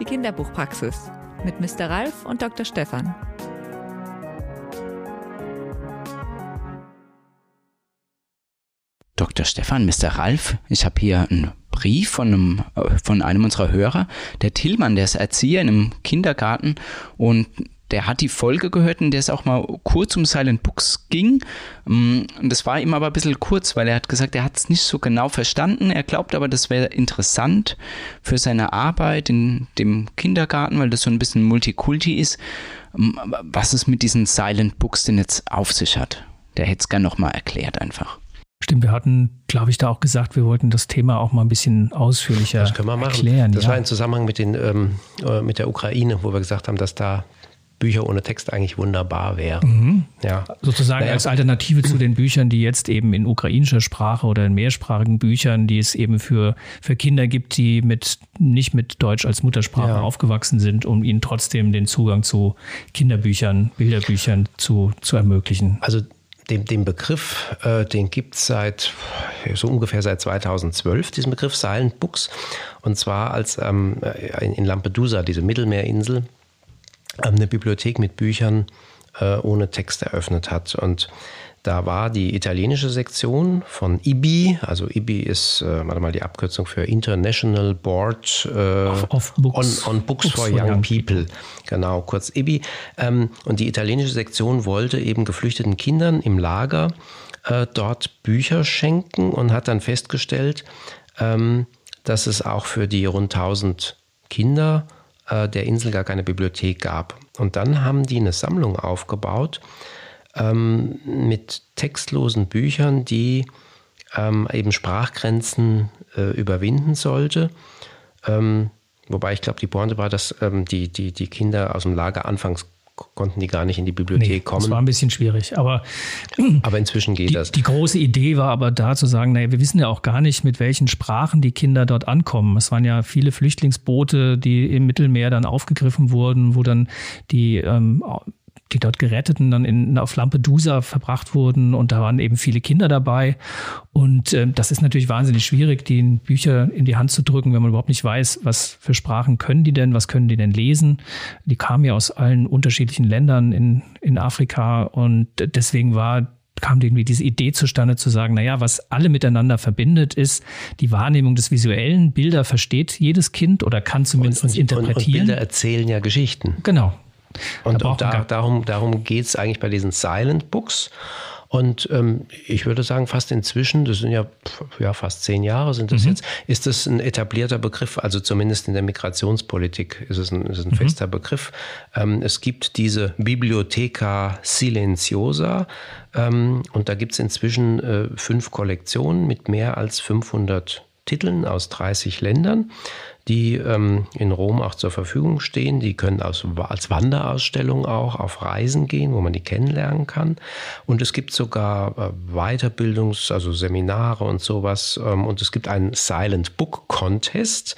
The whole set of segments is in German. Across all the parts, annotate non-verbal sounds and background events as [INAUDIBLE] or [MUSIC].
Die Kinderbuchpraxis mit Mr. Ralf und Dr. Stefan. Dr. Stefan, Mr. Ralf, ich habe hier einen Brief von einem, äh, von einem unserer Hörer, der Tillmann, der ist Erzieher in einem Kindergarten und der hat die Folge gehört, in der es auch mal kurz um Silent Books ging. Mm, das war ihm aber ein bisschen kurz, weil er hat gesagt, er hat es nicht so genau verstanden. Er glaubt aber, das wäre interessant für seine Arbeit in dem Kindergarten, weil das so ein bisschen Multikulti ist. Mm, was es mit diesen Silent Books denn jetzt auf sich hat. Der hätte es gerne nochmal erklärt einfach. Stimmt, wir hatten, glaube ich, da auch gesagt, wir wollten das Thema auch mal ein bisschen ausführlicher das können wir machen. erklären. Das ja. war im Zusammenhang mit, den, ähm, äh, mit der Ukraine, wo wir gesagt haben, dass da Bücher ohne Text eigentlich wunderbar wäre. Mhm. Ja. Sozusagen naja. als Alternative zu den Büchern, die jetzt eben in ukrainischer Sprache oder in mehrsprachigen Büchern, die es eben für, für Kinder gibt, die mit, nicht mit Deutsch als Muttersprache ja. aufgewachsen sind, um ihnen trotzdem den Zugang zu Kinderbüchern, Bilderbüchern zu, zu ermöglichen. Also den, den Begriff, äh, den gibt es seit so ungefähr seit 2012, diesen Begriff Silent Books. Und zwar als ähm, in Lampedusa, diese Mittelmeerinsel, eine Bibliothek mit Büchern äh, ohne Text eröffnet hat. Und da war die italienische Sektion von IBI, also IBI ist, äh, warte mal, die Abkürzung für International Board äh, of, of Books. On, on Books, Books, for, Young, young people. people. Genau, kurz IBI. Ähm, und die italienische Sektion wollte eben geflüchteten Kindern im Lager äh, dort Bücher schenken und hat dann festgestellt, ähm, dass es auch für die rund 1000 Kinder äh, der Insel gar keine Bibliothek gab. Und dann haben die eine Sammlung aufgebaut ähm, mit textlosen Büchern, die ähm, eben Sprachgrenzen äh, überwinden sollte. Ähm, wobei ich glaube, die Pointe war, dass ähm, die, die, die Kinder aus dem Lager anfangs konnten die gar nicht in die Bibliothek nee, kommen. Das war ein bisschen schwierig, aber, [CLEARS THROAT] aber inzwischen geht die, das. Die große Idee war aber da zu sagen, naja, wir wissen ja auch gar nicht, mit welchen Sprachen die Kinder dort ankommen. Es waren ja viele Flüchtlingsboote, die im Mittelmeer dann aufgegriffen wurden, wo dann die ähm, die dort Geretteten dann in, auf Lampedusa verbracht wurden und da waren eben viele Kinder dabei. Und äh, das ist natürlich wahnsinnig schwierig, die Bücher in die Hand zu drücken, wenn man überhaupt nicht weiß, was für Sprachen können die denn, was können die denn lesen. Die kamen ja aus allen unterschiedlichen Ländern in, in Afrika und deswegen war kam irgendwie diese Idee zustande zu sagen, naja, was alle miteinander verbindet, ist die Wahrnehmung des Visuellen. Bilder versteht jedes Kind oder kann zumindest und, und, interpretieren. Und, und Bilder erzählen ja Geschichten. Genau, und, und da, darum, darum geht es eigentlich bei diesen Silent Books. Und ähm, ich würde sagen, fast inzwischen, das sind ja, ja fast zehn Jahre sind das mhm. jetzt, ist das ein etablierter Begriff, also zumindest in der Migrationspolitik ist es ein, ist ein mhm. fester Begriff. Ähm, es gibt diese Bibliotheca Silenciosa ähm, und da gibt es inzwischen äh, fünf Kollektionen mit mehr als 500 Titeln aus 30 Ländern die ähm, in Rom auch zur Verfügung stehen. Die können als, als Wanderausstellung auch auf Reisen gehen, wo man die kennenlernen kann. Und es gibt sogar äh, Weiterbildungs-, also Seminare und sowas. Ähm, und es gibt einen Silent Book Contest.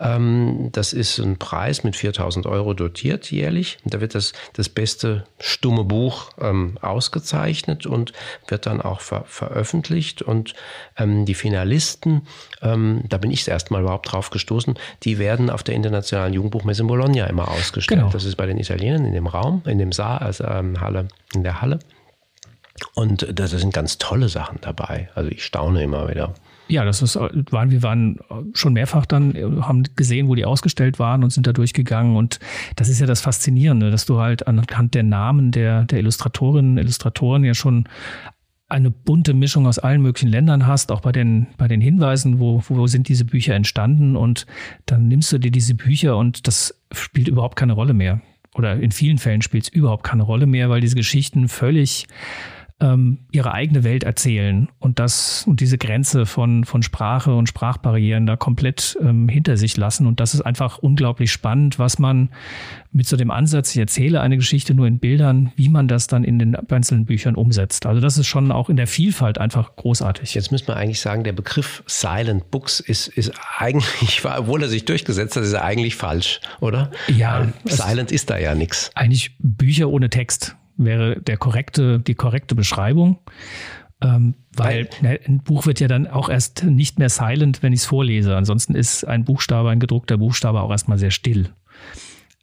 Ähm, das ist ein Preis mit 4000 Euro dotiert jährlich. Da wird das, das beste stumme Buch ähm, ausgezeichnet und wird dann auch ver veröffentlicht. Und ähm, die Finalisten, ähm, da bin ich erst mal überhaupt drauf gestoßen, die werden auf der internationalen Jugendbuchmesse in Bologna immer ausgestellt. Genau. Das ist bei den Italienern in dem Raum, in dem Saal, also ähm, Halle, in der Halle. Und da sind ganz tolle Sachen dabei. Also ich staune immer wieder. Ja, das ist, waren, wir waren schon mehrfach dann, haben gesehen, wo die ausgestellt waren und sind da durchgegangen. Und das ist ja das Faszinierende, dass du halt anhand der Namen der, der Illustratorinnen, Illustratoren ja schon eine bunte Mischung aus allen möglichen Ländern hast, auch bei den, bei den Hinweisen, wo, wo sind diese Bücher entstanden und dann nimmst du dir diese Bücher und das spielt überhaupt keine Rolle mehr. Oder in vielen Fällen spielt es überhaupt keine Rolle mehr, weil diese Geschichten völlig ähm, ihre eigene Welt erzählen und das und diese Grenze von, von Sprache und Sprachbarrieren da komplett ähm, hinter sich lassen. Und das ist einfach unglaublich spannend, was man mit so dem Ansatz, ich erzähle eine Geschichte nur in Bildern, wie man das dann in den einzelnen Büchern umsetzt. Also das ist schon auch in der Vielfalt einfach großartig. Jetzt müsste man eigentlich sagen, der Begriff Silent Books ist, ist eigentlich, [LAUGHS] obwohl er sich durchgesetzt hat, ist er eigentlich falsch, oder? Ja. Silent ist da ja nichts. Eigentlich Bücher ohne Text wäre der korrekte, die korrekte Beschreibung. Ähm, weil ne, ein Buch wird ja dann auch erst nicht mehr silent, wenn ich es vorlese. Ansonsten ist ein Buchstabe, ein gedruckter Buchstabe auch erstmal sehr still.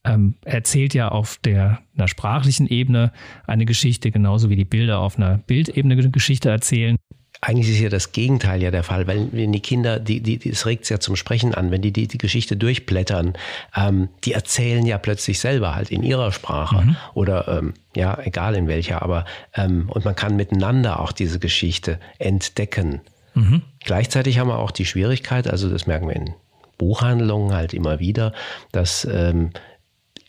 ähm, erzählt ja auf der einer sprachlichen Ebene eine Geschichte, genauso wie die Bilder auf einer Bildebene eine Geschichte erzählen. Eigentlich ist ja das Gegenteil ja der Fall, weil wenn die Kinder, die, die, es regt ja zum Sprechen an, wenn die die, die Geschichte durchblättern, ähm, die erzählen ja plötzlich selber halt in ihrer Sprache mhm. oder ähm, ja, egal in welcher, aber ähm, und man kann miteinander auch diese Geschichte entdecken. Mhm. Gleichzeitig haben wir auch die Schwierigkeit, also das merken wir in Buchhandlungen halt immer wieder, dass ähm,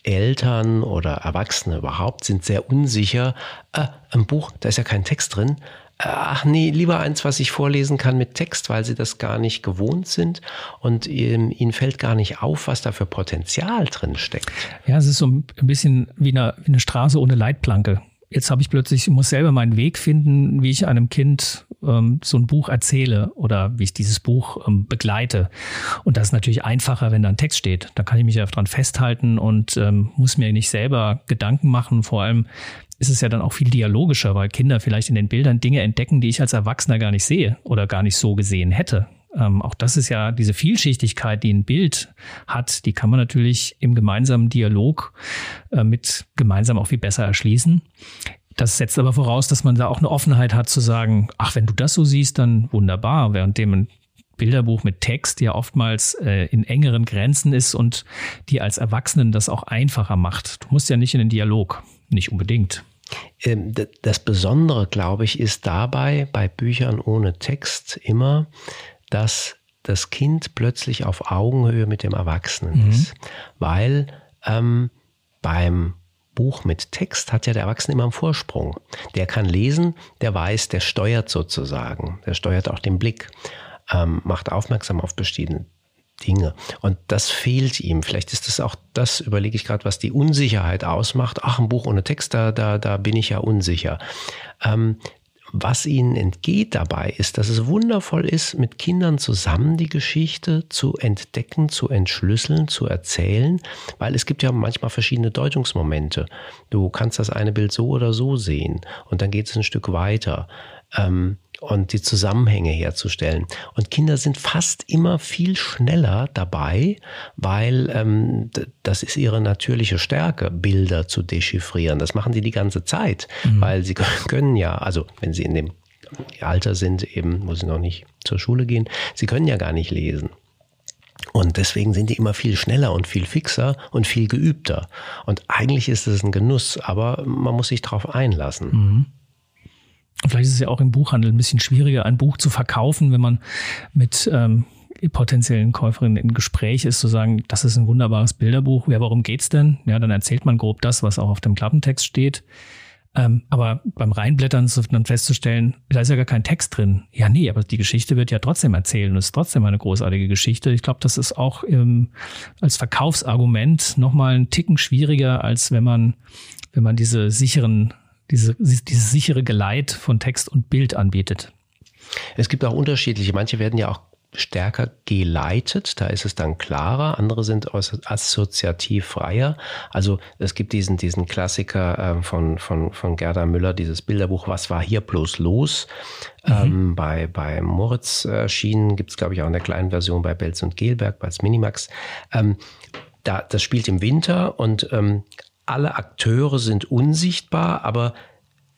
Eltern oder Erwachsene überhaupt sind sehr unsicher. Äh, ein Buch, da ist ja kein Text drin ach nee, lieber eins, was ich vorlesen kann mit Text, weil sie das gar nicht gewohnt sind und ähm, ihnen fällt gar nicht auf, was da für Potenzial drin steckt. Ja, es ist so ein bisschen wie eine, wie eine Straße ohne Leitplanke. Jetzt habe ich plötzlich, ich muss selber meinen Weg finden, wie ich einem Kind ähm, so ein Buch erzähle oder wie ich dieses Buch ähm, begleite. Und das ist natürlich einfacher, wenn da ein Text steht. Da kann ich mich ja dran festhalten und ähm, muss mir nicht selber Gedanken machen. Vor allem, ist es ja dann auch viel dialogischer, weil Kinder vielleicht in den Bildern Dinge entdecken, die ich als Erwachsener gar nicht sehe oder gar nicht so gesehen hätte. Ähm, auch das ist ja diese Vielschichtigkeit, die ein Bild hat, die kann man natürlich im gemeinsamen Dialog äh, mit gemeinsam auch viel besser erschließen. Das setzt aber voraus, dass man da auch eine Offenheit hat zu sagen, ach, wenn du das so siehst, dann wunderbar, während dem ein Bilderbuch mit Text ja oftmals äh, in engeren Grenzen ist und die als Erwachsenen das auch einfacher macht. Du musst ja nicht in den Dialog. Nicht unbedingt. Ähm, das Besondere, glaube ich, ist dabei bei Büchern ohne Text immer, dass das Kind plötzlich auf Augenhöhe mit dem Erwachsenen mhm. ist. Weil ähm, beim Buch mit Text hat ja der Erwachsene immer einen Vorsprung. Der kann lesen, der weiß, der steuert sozusagen, der steuert auch den Blick, ähm, macht aufmerksam auf bestimmte Dinge. Und das fehlt ihm. Vielleicht ist das auch das, überlege ich gerade, was die Unsicherheit ausmacht. Ach, ein Buch ohne Text, da, da, da bin ich ja unsicher. Ähm, was ihnen entgeht dabei, ist, dass es wundervoll ist, mit Kindern zusammen die Geschichte zu entdecken, zu entschlüsseln, zu erzählen, weil es gibt ja manchmal verschiedene Deutungsmomente. Du kannst das eine Bild so oder so sehen und dann geht es ein Stück weiter. Ähm, und die Zusammenhänge herzustellen. Und Kinder sind fast immer viel schneller dabei, weil ähm, das ist ihre natürliche Stärke, Bilder zu dechiffrieren. Das machen die die ganze Zeit, mhm. weil sie können ja, also wenn sie in dem Alter sind, eben, wo sie noch nicht zur Schule gehen, sie können ja gar nicht lesen. Und deswegen sind die immer viel schneller und viel fixer und viel geübter. Und eigentlich ist es ein Genuss, aber man muss sich darauf einlassen. Mhm. Vielleicht ist es ja auch im Buchhandel ein bisschen schwieriger, ein Buch zu verkaufen, wenn man mit ähm, potenziellen Käuferinnen in Gespräch ist, zu sagen, das ist ein wunderbares Bilderbuch. Ja, warum geht's denn? Ja, dann erzählt man grob das, was auch auf dem Klappentext steht. Ähm, aber beim Reinblättern ist dann festzustellen, da ist ja gar kein Text drin. Ja, nee, aber die Geschichte wird ja trotzdem erzählen und ist trotzdem eine großartige Geschichte. Ich glaube, das ist auch ähm, als Verkaufsargument nochmal ein Ticken schwieriger, als wenn man, wenn man diese sicheren diese, dieses sichere Geleit von Text und Bild anbietet. Es gibt auch unterschiedliche. Manche werden ja auch stärker geleitet, da ist es dann klarer, andere sind assoziativ freier. Also es gibt diesen, diesen Klassiker äh, von, von, von Gerda Müller, dieses Bilderbuch Was war hier bloß los? Mhm. Ähm, bei, bei Moritz erschienen, gibt es glaube ich auch in der kleinen Version bei Belz und Gelberg, bei Minimax. Ähm, da, das spielt im Winter und ähm, alle Akteure sind unsichtbar, aber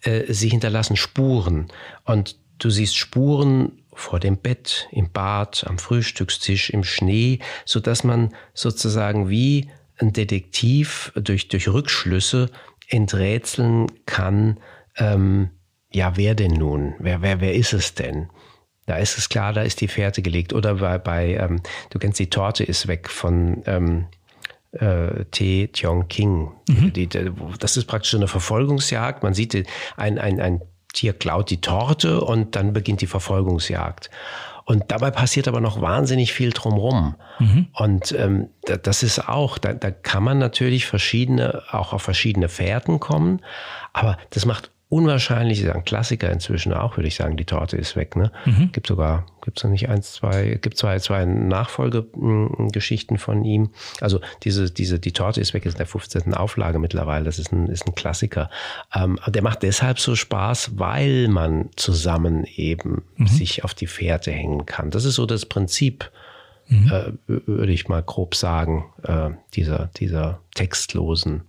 äh, sie hinterlassen Spuren. Und du siehst Spuren vor dem Bett, im Bad, am Frühstückstisch, im Schnee, so dass man sozusagen wie ein Detektiv durch, durch Rückschlüsse enträtseln kann, ähm, ja, wer denn nun? Wer, wer, wer ist es denn? Da ist es klar, da ist die Fährte gelegt. Oder bei, bei ähm, du kennst die Torte ist weg von ähm, äh, T. Tiong King. Mhm. Die, das ist praktisch eine Verfolgungsjagd. Man sieht, ein, ein, ein Tier klaut die Torte und dann beginnt die Verfolgungsjagd. Und dabei passiert aber noch wahnsinnig viel drumrum. Mhm. Und ähm, das ist auch, da, da kann man natürlich verschiedene, auch auf verschiedene Fährten kommen. Aber das macht unwahrscheinlich, ist ein Klassiker inzwischen auch, würde ich sagen, die Torte ist weg. Ne? Mhm. Gibt sogar, gibt es noch nicht eins, zwei, gibt zwei, zwei Nachfolgegeschichten von ihm. Also diese, diese, die Torte ist weg, ist in der 15. Auflage mittlerweile. Das ist ein, ist ein Klassiker. Ähm, der macht deshalb so Spaß, weil man zusammen eben mhm. sich auf die Fährte hängen kann. Das ist so das Prinzip mhm. äh, würde ich mal grob sagen, äh, dieser, dieser textlosen.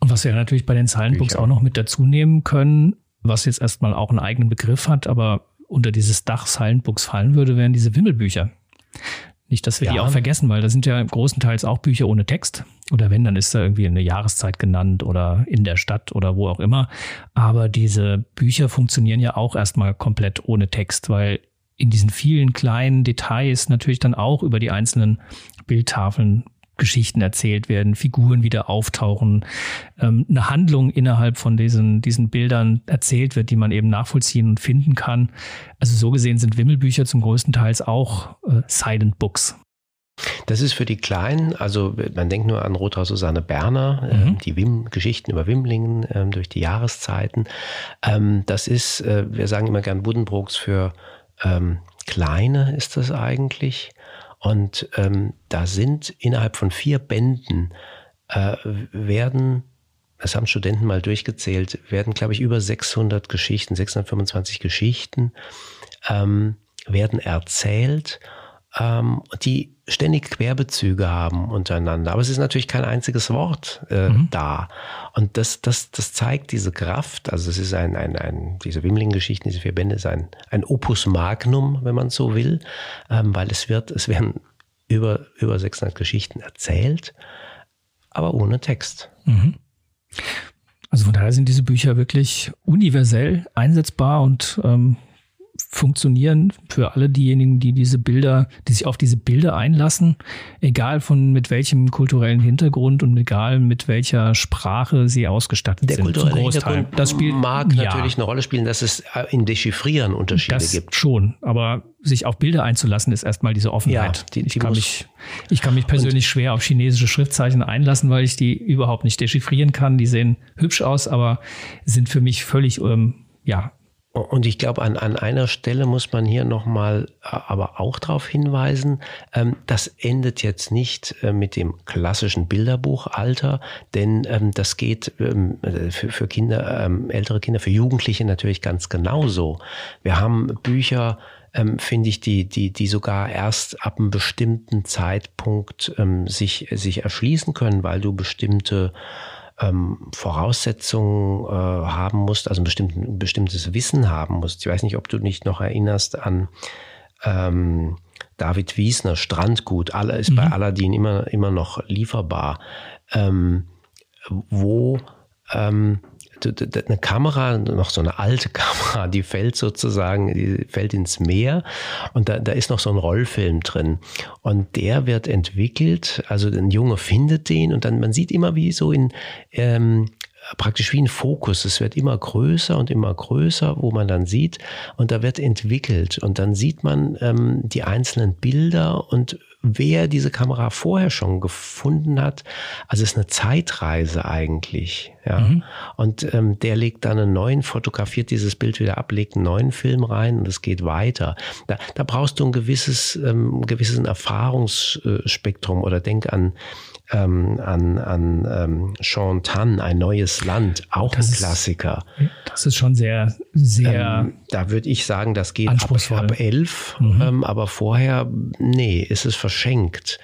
Und was wir natürlich bei den Zeilenbooks auch noch mit dazu nehmen können, was jetzt erstmal auch einen eigenen Begriff hat, aber unter dieses Dach Silent fallen würde, wären diese Wimmelbücher. Nicht, dass wir ja. die auch vergessen, weil da sind ja großenteils auch Bücher ohne Text. Oder wenn, dann ist da irgendwie eine Jahreszeit genannt oder in der Stadt oder wo auch immer. Aber diese Bücher funktionieren ja auch erstmal komplett ohne Text, weil in diesen vielen kleinen Details natürlich dann auch über die einzelnen Bildtafeln Geschichten erzählt werden, Figuren wieder auftauchen, ähm, eine Handlung innerhalb von diesen, diesen Bildern erzählt wird, die man eben nachvollziehen und finden kann. Also so gesehen sind Wimmelbücher zum größten Teils auch äh, Silent Books. Das ist für die Kleinen, also man denkt nur an Rotrau Susanne Berner, äh, mhm. die Wim Geschichten über Wimlingen äh, durch die Jahreszeiten. Ähm, das ist, äh, wir sagen immer gern Buddenbrooks für ähm, Kleine ist das eigentlich. Und ähm, da sind innerhalb von vier Bänden äh, werden, das haben Studenten mal durchgezählt, werden, glaube ich, über 600 Geschichten, 625 Geschichten ähm, werden erzählt ähm, die ständig Querbezüge haben untereinander. Aber es ist natürlich kein einziges Wort äh, mhm. da. Und das, das, das zeigt diese Kraft. Also es ist ein, ein, ein diese Wimling-Geschichten, diese vier Bände ist ein, ein Opus Magnum, wenn man so will, ähm, weil es wird, es werden über, über 600 Geschichten erzählt, aber ohne Text. Mhm. Also von daher sind diese Bücher wirklich universell einsetzbar und ähm, funktionieren für alle diejenigen, die diese Bilder, die sich auf diese Bilder einlassen, egal von mit welchem kulturellen Hintergrund und egal mit welcher Sprache sie ausgestattet Der sind. Der kulturelle Hintergrund das spielt, mag ja, natürlich eine Rolle spielen, dass es äh, in Dechiffrieren Unterschiede das gibt. Schon, aber sich auf Bilder einzulassen, ist erstmal diese Offenheit. Ja, die, die ich, kann mich, ich kann mich persönlich schwer auf chinesische Schriftzeichen einlassen, weil ich die überhaupt nicht dechiffrieren kann. Die sehen hübsch aus, aber sind für mich völlig ähm, ja, und ich glaube, an, an einer Stelle muss man hier nochmal äh, aber auch darauf hinweisen, ähm, das endet jetzt nicht äh, mit dem klassischen Bilderbuchalter, denn ähm, das geht ähm, für, für Kinder, ähm, ältere Kinder, für Jugendliche natürlich ganz genauso. Wir haben Bücher, ähm, finde ich, die, die, die sogar erst ab einem bestimmten Zeitpunkt ähm, sich, sich erschließen können, weil du bestimmte ähm, Voraussetzungen äh, haben musst, also ein, bestimmtes Wissen haben musst. Ich weiß nicht, ob du dich noch erinnerst an ähm, David Wiesner, Strandgut, alle ist mhm. bei Aladdin immer, immer noch lieferbar, ähm, wo ähm, eine Kamera, noch so eine alte [LAUGHS] Kamera, die fällt sozusagen, die fällt ins Meer und da, da ist noch so ein Rollfilm drin. Und der wird entwickelt, also ein Junge findet den und dann, man sieht immer wie so in, ähm, praktisch wie ein Fokus. Es wird immer größer und immer größer, wo man dann sieht und da wird entwickelt und dann sieht man ähm, die einzelnen Bilder und wer diese Kamera vorher schon gefunden hat. Also es ist eine Zeitreise eigentlich. Ja. Mhm. Und ähm, der legt dann einen neuen, fotografiert dieses Bild wieder ab, legt einen neuen Film rein und es geht weiter. Da, da brauchst du ein gewisses, ähm, gewisses Erfahrungsspektrum oder denk an ähm, an, an ähm, Sean Tan, ein neues Land, auch das ein Klassiker. Ist, das ist schon sehr, sehr. Ähm, da würde ich sagen, das geht ab, ab elf, mhm. ähm, aber vorher, nee, ist es verschenkt.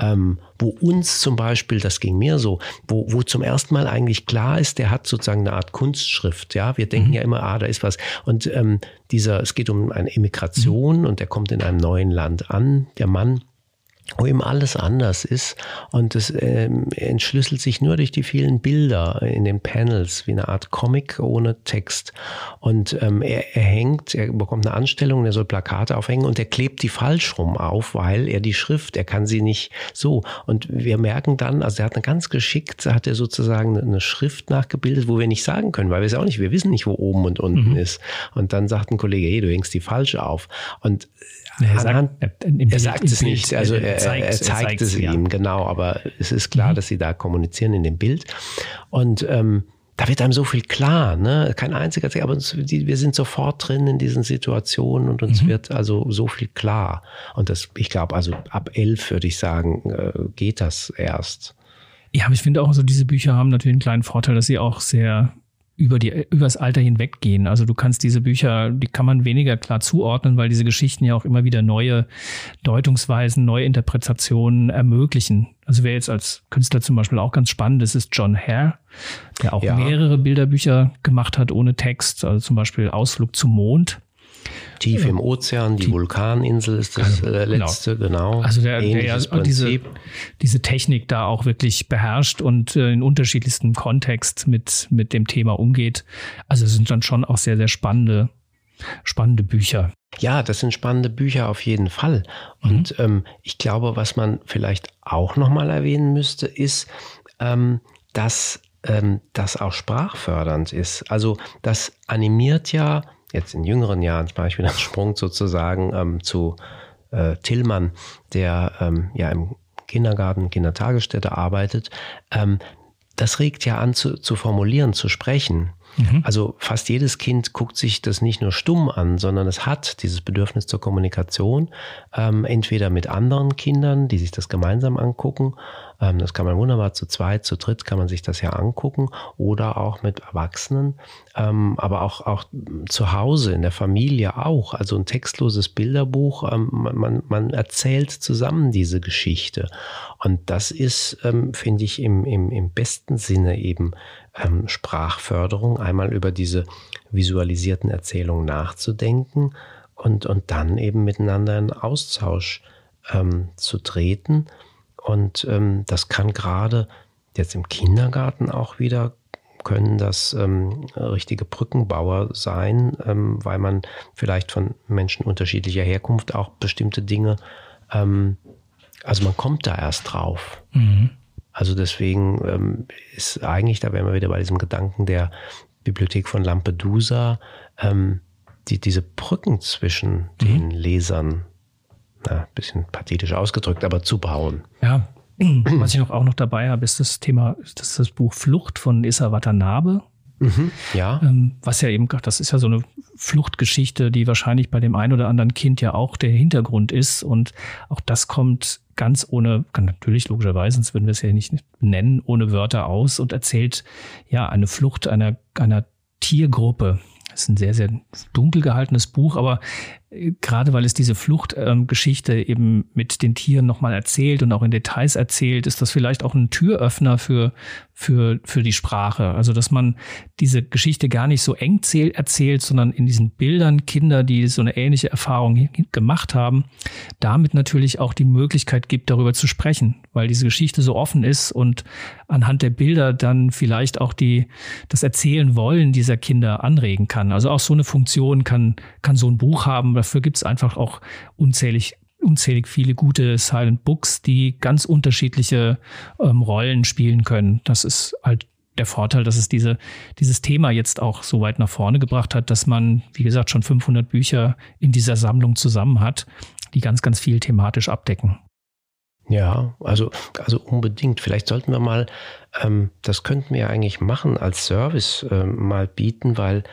Ähm, wo uns zum Beispiel, das ging mir so, wo, wo zum ersten Mal eigentlich klar ist, der hat sozusagen eine Art Kunstschrift. Ja, wir denken mhm. ja immer, ah, da ist was. Und ähm, dieser, es geht um eine Immigration mhm. und der kommt in einem neuen Land an, der Mann wo eben alles anders ist. Und es ähm, entschlüsselt sich nur durch die vielen Bilder in den Panels wie eine Art Comic ohne Text. Und ähm, er, er hängt, er bekommt eine Anstellung, er soll Plakate aufhängen und er klebt die falsch rum auf, weil er die Schrift, er kann sie nicht so. Und wir merken dann, also er hat eine ganz geschickt, hat er sozusagen eine Schrift nachgebildet, wo wir nicht sagen können, weil wir es auch nicht, wir wissen nicht, wo oben und unten mhm. ist. Und dann sagt ein Kollege, hey, du hängst die falsch auf. Und er sagt, er, er sagt es Bild, nicht, also er, zeigt, er zeigt es ihm, ja. genau, aber es ist klar, mhm. dass sie da kommunizieren in dem Bild. Und ähm, da wird einem so viel klar, ne? Kein einziger, aber uns, die, wir sind sofort drin in diesen Situationen und uns mhm. wird also so viel klar. Und das, ich glaube, also ab elf würde ich sagen, äh, geht das erst. Ja, aber ich finde auch so, diese Bücher haben natürlich einen kleinen Vorteil, dass sie auch sehr über die übers Alter hinweggehen. Also du kannst diese Bücher, die kann man weniger klar zuordnen, weil diese Geschichten ja auch immer wieder neue Deutungsweisen, neue Interpretationen ermöglichen. Also wer jetzt als Künstler zum Beispiel auch ganz spannend ist, ist John Hare, der auch ja. mehrere Bilderbücher gemacht hat ohne Text, also zum Beispiel Ausflug zum Mond. Tief im Ozean, die, die Vulkaninsel ist das also, letzte, genau. genau. Also der, der diese, diese Technik da auch wirklich beherrscht und äh, in unterschiedlichstem Kontext mit, mit dem Thema umgeht. Also es sind dann schon auch sehr, sehr spannende, spannende Bücher. Ja, das sind spannende Bücher auf jeden Fall. Und mhm. ähm, ich glaube, was man vielleicht auch nochmal erwähnen müsste, ist, ähm, dass ähm, das auch sprachfördernd ist. Also das animiert ja jetzt in jüngeren Jahren, mache ich wieder einen Sprung sozusagen ähm, zu äh, Tillmann, der ähm, ja im Kindergarten, Kindertagesstätte arbeitet, ähm, das regt ja an zu, zu formulieren, zu sprechen. Mhm. Also fast jedes Kind guckt sich das nicht nur stumm an, sondern es hat dieses Bedürfnis zur Kommunikation, ähm, entweder mit anderen Kindern, die sich das gemeinsam angucken, ähm, das kann man wunderbar zu zweit, zu dritt kann man sich das ja angucken oder auch mit Erwachsenen, ähm, aber auch, auch zu Hause, in der Familie auch. Also ein textloses Bilderbuch, ähm, man, man erzählt zusammen diese Geschichte. Und das ist, finde ich, im, im, im besten Sinne eben Sprachförderung, einmal über diese visualisierten Erzählungen nachzudenken und, und dann eben miteinander in Austausch ähm, zu treten. Und ähm, das kann gerade jetzt im Kindergarten auch wieder können das ähm, richtige Brückenbauer sein, ähm, weil man vielleicht von Menschen unterschiedlicher Herkunft auch bestimmte Dinge, ähm, also man kommt da erst drauf. Mhm. Also deswegen ähm, ist eigentlich, da wären wir wieder bei diesem Gedanken der Bibliothek von Lampedusa, ähm, die, diese Brücken zwischen mhm. den Lesern na, bisschen pathetisch ausgedrückt, aber zu bauen. Ja, [CLEARS THROAT] was ich noch auch noch dabei habe, ist das Thema, das ist das Buch Flucht von Issa Watanabe. Mhm, ja. Ähm, was ja eben, das ist ja so eine Fluchtgeschichte, die wahrscheinlich bei dem einen oder anderen Kind ja auch der Hintergrund ist. Und auch das kommt ganz ohne, natürlich logischerweise, sonst würden wir es ja nicht nennen, ohne Wörter aus und erzählt ja eine Flucht einer, einer Tiergruppe. Das ist ein sehr, sehr dunkel gehaltenes Buch, aber gerade weil es diese Fluchtgeschichte ähm, eben mit den Tieren nochmal erzählt und auch in Details erzählt, ist das vielleicht auch ein Türöffner für, für, für die Sprache. Also, dass man diese Geschichte gar nicht so eng erzählt, sondern in diesen Bildern Kinder, die so eine ähnliche Erfahrung gemacht haben, damit natürlich auch die Möglichkeit gibt, darüber zu sprechen, weil diese Geschichte so offen ist und anhand der Bilder dann vielleicht auch die, das Erzählen wollen dieser Kinder anregen kann. Also auch so eine Funktion kann, kann so ein Buch haben, Dafür gibt es einfach auch unzählig unzählig viele gute Silent Books, die ganz unterschiedliche ähm, Rollen spielen können. Das ist halt der Vorteil, dass es diese, dieses Thema jetzt auch so weit nach vorne gebracht hat, dass man, wie gesagt, schon 500 Bücher in dieser Sammlung zusammen hat, die ganz, ganz viel thematisch abdecken. Ja, also, also unbedingt. Vielleicht sollten wir mal, ähm, das könnten wir eigentlich machen als Service ähm, mal bieten, weil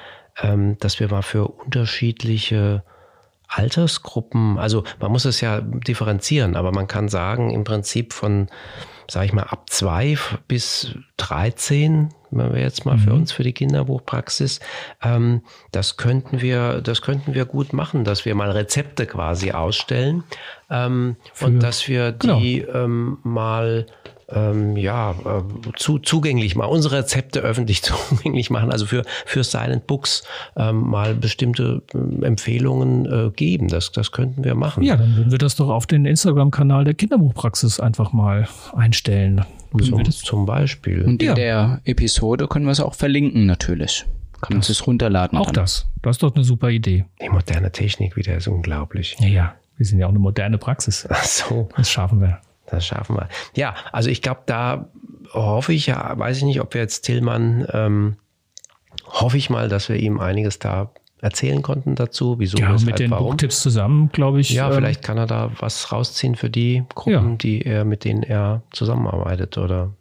ähm, dass wir mal für unterschiedliche Altersgruppen, also man muss es ja differenzieren, aber man kann sagen, im Prinzip von, sage ich mal, ab zwei bis 13, wenn wir jetzt mal mhm. für uns für die Kinderbuchpraxis, ähm, das könnten wir, das könnten wir gut machen, dass wir mal Rezepte quasi ausstellen ähm, und dass wir die genau. ähm, mal ähm, ja, äh, zu, zugänglich machen, unsere Rezepte öffentlich [LAUGHS] zugänglich machen, also für, für Silent Books ähm, mal bestimmte äh, Empfehlungen äh, geben. Das, das könnten wir machen. Ja, dann würden wir das doch auf den Instagram-Kanal der Kinderbuchpraxis einfach mal einstellen. Zum, zum Beispiel. Und in ja. der Episode können wir es auch verlinken, natürlich. Kann man es runterladen. Auch dann. das. Das ist doch eine super Idee. Die moderne Technik wieder ist unglaublich. Ja, ja. Wir sind ja auch eine moderne Praxis. Ach so. Das schaffen wir. Das schaffen wir. Ja, also ich glaube, da hoffe ich ja, weiß ich nicht, ob wir jetzt Tillmann, ähm, hoffe ich mal, dass wir ihm einiges da erzählen konnten dazu, wieso ja, mit den warum. Buchtipps zusammen, glaube ich. Ja, ähm, vielleicht kann er da was rausziehen für die Gruppen, ja. die er, mit denen er zusammenarbeitet, oder?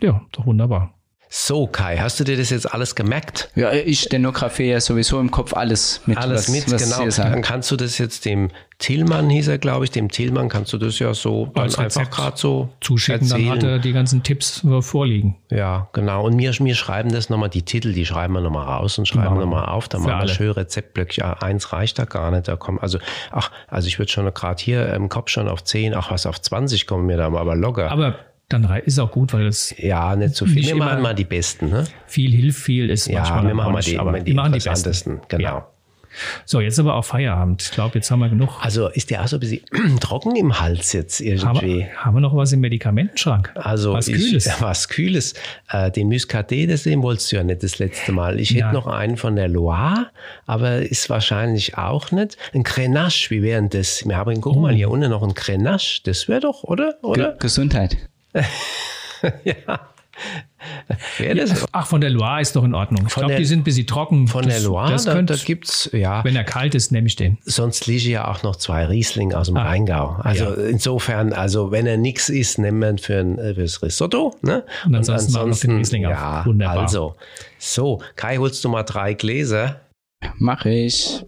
Ja, doch wunderbar. So, Kai, hast du dir das jetzt alles gemerkt? Ja, ich stenografiere ja sowieso im Kopf alles mit. Alles was, mit, was genau. Dann kannst du das jetzt dem Tillmann, hieß er, glaube ich, dem Tillmann kannst du das ja so dann Als einfach gerade so zuschicken, dann erzählen. hat er die ganzen Tipps vorliegen. Ja, genau. Und wir, wir schreiben das nochmal, die Titel, die schreiben wir nochmal raus und schreiben wir. nochmal auf. Da machen wir schön Rezeptblöcke. Ja, eins reicht da gar nicht. Da kommen, also, ach, also ich würde schon gerade hier im Kopf schon auf 10, ach was, auf 20 kommen wir da mal, aber locker. Aber dann ist auch gut, weil es ja, nicht so viel. nicht Wir machen immer- mal die besten, ne? viel hilft, viel ist Ja, manchmal wir machen auch mal nicht, die, aber die, wir machen die besten. Genau. Ja. So, jetzt aber auch Feierabend. Ich glaube, jetzt haben wir genug. Also ist der auch so ein bisschen [CLEARS THROAT] trocken im Hals jetzt Haben irgendwie? wir, haben wir noch was im Medikamentenschrank? Also was ich, Kühles. [LAUGHS] Was Kühles. Äh, den Muscadet, das den wolltest du ja nicht das letzte Mal. Ich hätte Ja. noch einen von der Loire, aber ist wahrscheinlich auch nicht. Ein Grenache, wie wäre denn das? Wir haben, guck Oh. mal, hier unten noch ein Grenache. Das wäre doch, oder? Ge Oder? Gesundheit. [LAUGHS] ja. Das? Ach, von der Loire ist doch in Ordnung. Ich glaube, die sind ein bisschen trocken. Von das, der Loire, Das da, könnte, da gibt's ja. wenn er kalt ist, nehme ich den. Sonst liege ja auch noch zwei Riesling aus dem Ah. Rheingau. Also Ja. insofern, also wenn er nichts isst, nehmen wir ihn für ein äh, fürs Risotto. Ne? Und ansonsten machen wir noch den Riesling auf. ja, Wunderbar. also. So, Kai, holst du mal drei Gläser? Mach ich.